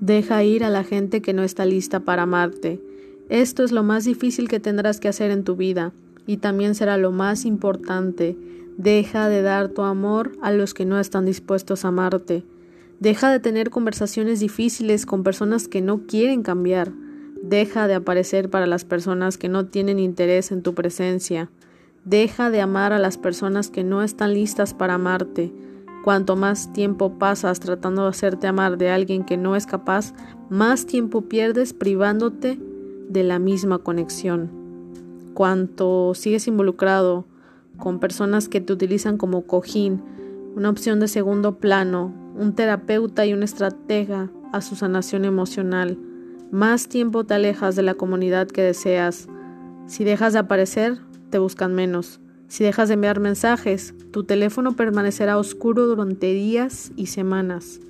Deja ir a la gente que no está lista para amarte. Esto es lo más difícil que tendrás que hacer en tu vida y también será lo más importante. Deja de dar tu amor a los que no están dispuestos a amarte. Deja de tener conversaciones difíciles con personas que no quieren cambiar. Deja de aparecer para las personas que no tienen interés en tu presencia. Deja de amar a las personas que no están listas para amarte. Cuanto más tiempo pasas tratando de hacerte amar de alguien que no es capaz, más tiempo pierdes privándote de la misma conexión. Cuanto sigues involucrado con personas que te utilizan como cojín, una opción de segundo plano, un terapeuta y una estratega a su sanación emocional, más tiempo te alejas de la comunidad que deseas. Si dejas de aparecer, te buscan menos. Si dejas de enviar mensajes, tu teléfono permanecerá oscuro durante días y semanas.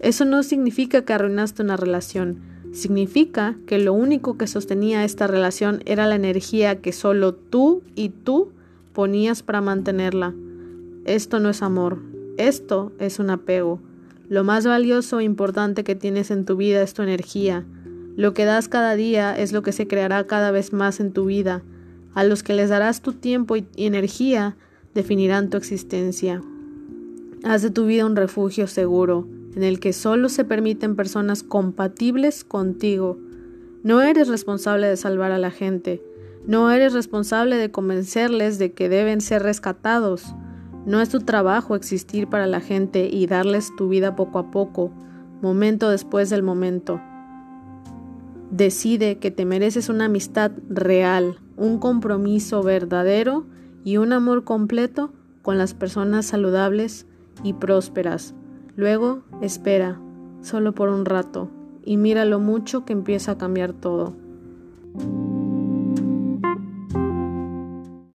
Eso no significa que arruinaste una relación, significa que lo único que sostenía esta relación era la energía que solo tú y tú ponías para mantenerla. Esto no es amor, esto es un apego. Lo más valioso e importante que tienes en tu vida es tu energía. Lo que das cada día es lo que se creará cada vez más en tu vida. A los que les darás tu tiempo y energía definirán tu existencia. Haz de tu vida un refugio seguro, en el que solo se permiten personas compatibles contigo. No eres responsable de salvar a la gente, no eres responsable de convencerles de que deben ser rescatados. No es tu trabajo existir para la gente y darles tu vida poco a poco, momento después del momento. Decide que te mereces una amistad real, un compromiso verdadero y un amor completo con las personas saludables y prósperas. Luego espera, solo por un rato, y mira lo mucho que empieza a cambiar todo.